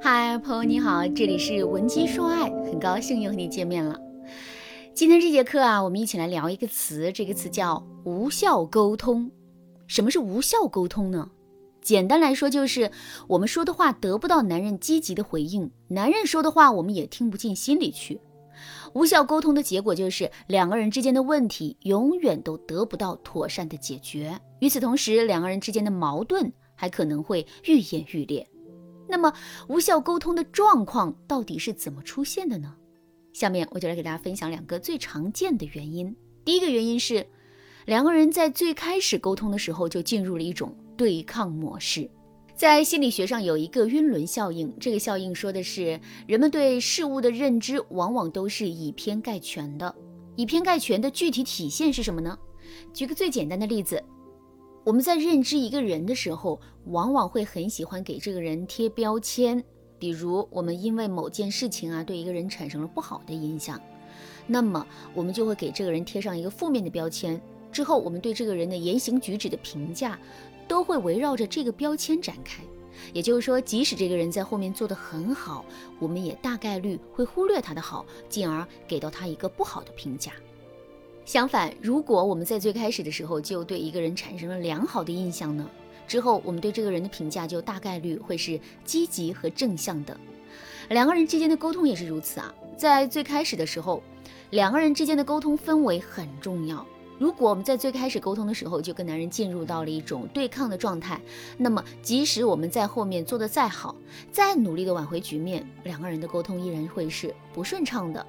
嗨，朋友你好，这里是文姬说爱，很高兴又和你见面了。今天这节课啊，我们一起来聊一个词，这个词叫无效沟通。什么是无效沟通呢？简单来说，就是我们说的话得不到男人积极的回应，男人说的话我们也听不进心里去。无效沟通的结果就是两个人之间的问题永远都得不到妥善的解决。与此同时，两个人之间的矛盾还可能会愈演愈烈。那么，无效沟通的状况到底是怎么出现的呢？下面我就来给大家分享两个最常见的原因。第一个原因是，两个人在最开始沟通的时候就进入了一种对抗模式。在心理学上有一个晕轮效应，这个效应说的是人们对事物的认知往往都是以偏概全的。以偏概全的具体体现是什么呢？举个最简单的例子，我们在认知一个人的时候，往往会很喜欢给这个人贴标签。比如，我们因为某件事情啊，对一个人产生了不好的印象，那么我们就会给这个人贴上一个负面的标签。之后，我们对这个人的言行举止的评价，都会围绕着这个标签展开。也就是说，即使这个人在后面做得很好，我们也大概率会忽略他的好，进而给到他一个不好的评价。相反，如果我们在最开始的时候就对一个人产生了良好的印象呢？之后，我们对这个人的评价就大概率会是积极和正向的。两个人之间的沟通也是如此啊。在最开始的时候，两个人之间的沟通氛围很重要。如果我们在最开始沟通的时候就跟男人进入到了一种对抗的状态，那么即使我们在后面做的再好，再努力的挽回局面，两个人的沟通依然会是不顺畅的。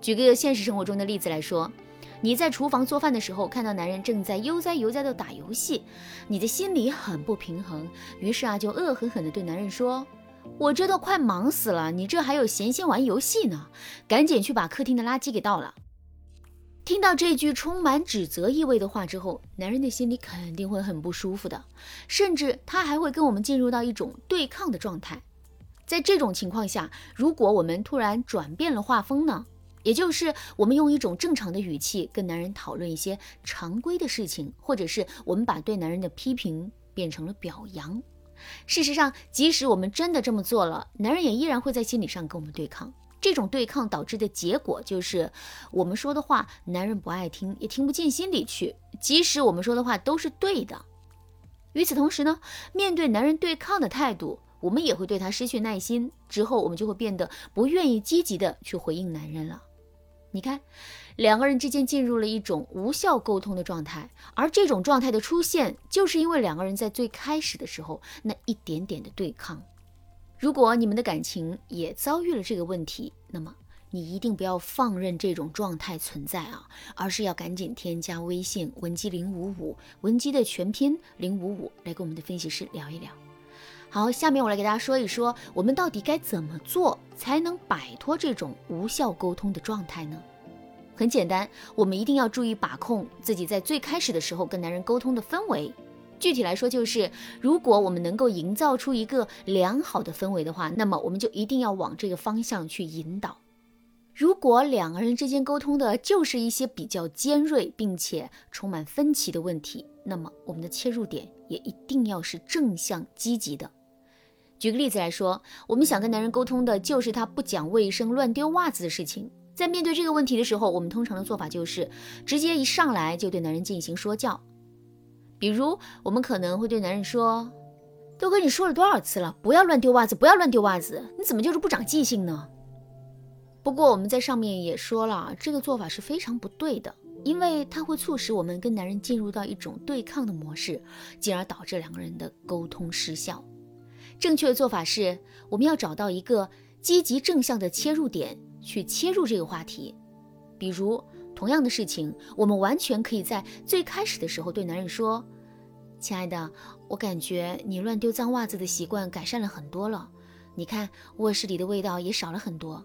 举个现实生活中的例子来说。你在厨房做饭的时候，看到男人正在悠哉悠哉的打游戏，你的心里很不平衡，于是啊，就恶狠狠地对男人说：“我这都快忙死了，你这还有闲心玩游戏呢？赶紧去把客厅的垃圾给倒了。”听到这句充满指责意味的话之后，男人的心里肯定会很不舒服的，甚至他还会跟我们进入到一种对抗的状态。在这种情况下，如果我们突然转变了画风呢？也就是我们用一种正常的语气跟男人讨论一些常规的事情，或者是我们把对男人的批评变成了表扬。事实上，即使我们真的这么做了，男人也依然会在心理上跟我们对抗。这种对抗导致的结果就是，我们说的话男人不爱听，也听不进心里去。即使我们说的话都是对的，与此同时呢，面对男人对抗的态度，我们也会对他失去耐心。之后，我们就会变得不愿意积极的去回应男人了。你看，两个人之间进入了一种无效沟通的状态，而这种状态的出现，就是因为两个人在最开始的时候那一点点的对抗。如果你们的感情也遭遇了这个问题，那么你一定不要放任这种状态存在啊，而是要赶紧添加微信文姬零五五，文姬的全拼零五五，来跟我们的分析师聊一聊。好，下面我来给大家说一说，我们到底该怎么做才能摆脱这种无效沟通的状态呢？很简单，我们一定要注意把控自己在最开始的时候跟男人沟通的氛围。具体来说，就是如果我们能够营造出一个良好的氛围的话，那么我们就一定要往这个方向去引导。如果两个人之间沟通的就是一些比较尖锐并且充满分歧的问题，那么我们的切入点也一定要是正向积极的。举个例子来说，我们想跟男人沟通的就是他不讲卫生、乱丢袜子的事情。在面对这个问题的时候，我们通常的做法就是直接一上来就对男人进行说教。比如，我们可能会对男人说：“都跟你说了多少次了，不要乱丢袜子，不要乱丢袜子，你怎么就是不长记性呢？”不过我们在上面也说了，这个做法是非常不对的，因为它会促使我们跟男人进入到一种对抗的模式，进而导致两个人的沟通失效。正确的做法是，我们要找到一个积极正向的切入点，去切入这个话题。比如，同样的事情，我们完全可以在最开始的时候对男人说：“亲爱的，我感觉你乱丢脏袜子的习惯改善了很多了。你看，卧室里的味道也少了很多。”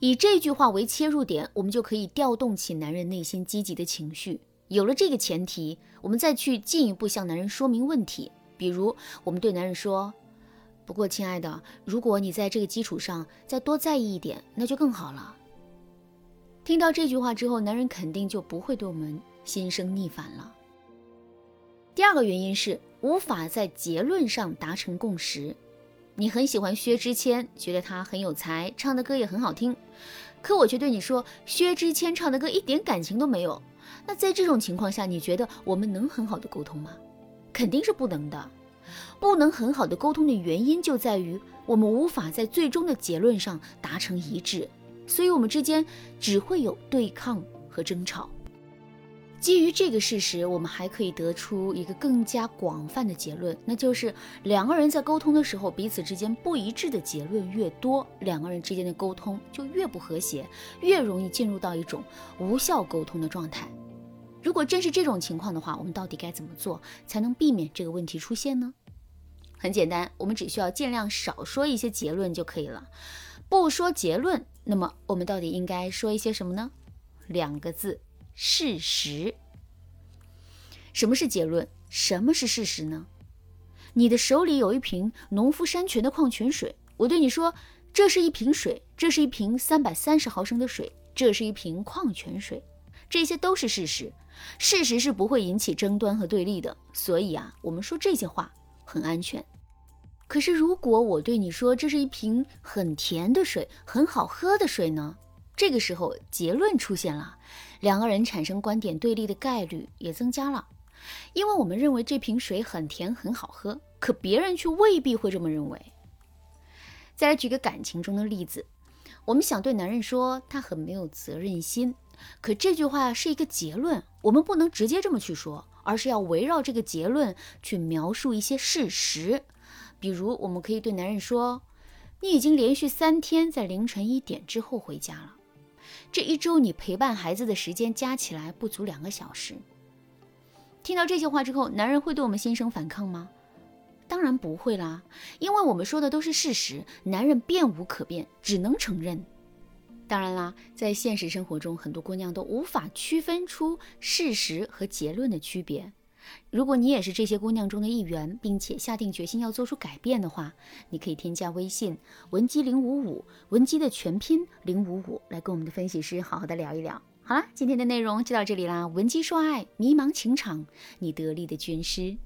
以这句话为切入点，我们就可以调动起男人内心积极的情绪。有了这个前提，我们再去进一步向男人说明问题。比如，我们对男人说：“不过，亲爱的，如果你在这个基础上再多在意一点，那就更好了。”听到这句话之后，男人肯定就不会对我们心生逆反了。第二个原因是无法在结论上达成共识。你很喜欢薛之谦，觉得他很有才，唱的歌也很好听，可我却对你说，薛之谦唱的歌一点感情都没有。那在这种情况下，你觉得我们能很好的沟通吗？肯定是不能的。不能很好的沟通的原因就在于我们无法在最终的结论上达成一致，所以我们之间只会有对抗和争吵。基于这个事实，我们还可以得出一个更加广泛的结论，那就是两个人在沟通的时候，彼此之间不一致的结论越多，两个人之间的沟通就越不和谐，越容易进入到一种无效沟通的状态。如果真是这种情况的话，我们到底该怎么做才能避免这个问题出现呢？很简单，我们只需要尽量少说一些结论就可以了。不说结论，那么我们到底应该说一些什么呢？两个字。事实，什么是结论？什么是事实呢？你的手里有一瓶农夫山泉的矿泉水，我对你说，这是一瓶水，这是一瓶三百三十毫升的水，这是一瓶矿泉水，这些都是事实。事实是不会引起争端和对立的，所以啊，我们说这些话很安全。可是如果我对你说，这是一瓶很甜的水，很好喝的水呢？这个时候，结论出现了，两个人产生观点对立的概率也增加了，因为我们认为这瓶水很甜很好喝，可别人却未必会这么认为。再来举个感情中的例子，我们想对男人说他很没有责任心，可这句话是一个结论，我们不能直接这么去说，而是要围绕这个结论去描述一些事实。比如，我们可以对男人说：“你已经连续三天在凌晨一点之后回家了。”这一周你陪伴孩子的时间加起来不足两个小时。听到这些话之后，男人会对我们心生反抗吗？当然不会啦，因为我们说的都是事实，男人变无可变，只能承认。当然啦，在现实生活中，很多姑娘都无法区分出事实和结论的区别。如果你也是这些姑娘中的一员，并且下定决心要做出改变的话，你可以添加微信文姬零五五，文姬的全拼零五五，来跟我们的分析师好好的聊一聊。好啦，今天的内容就到这里啦，文姬说爱，迷茫情场，你得力的军师。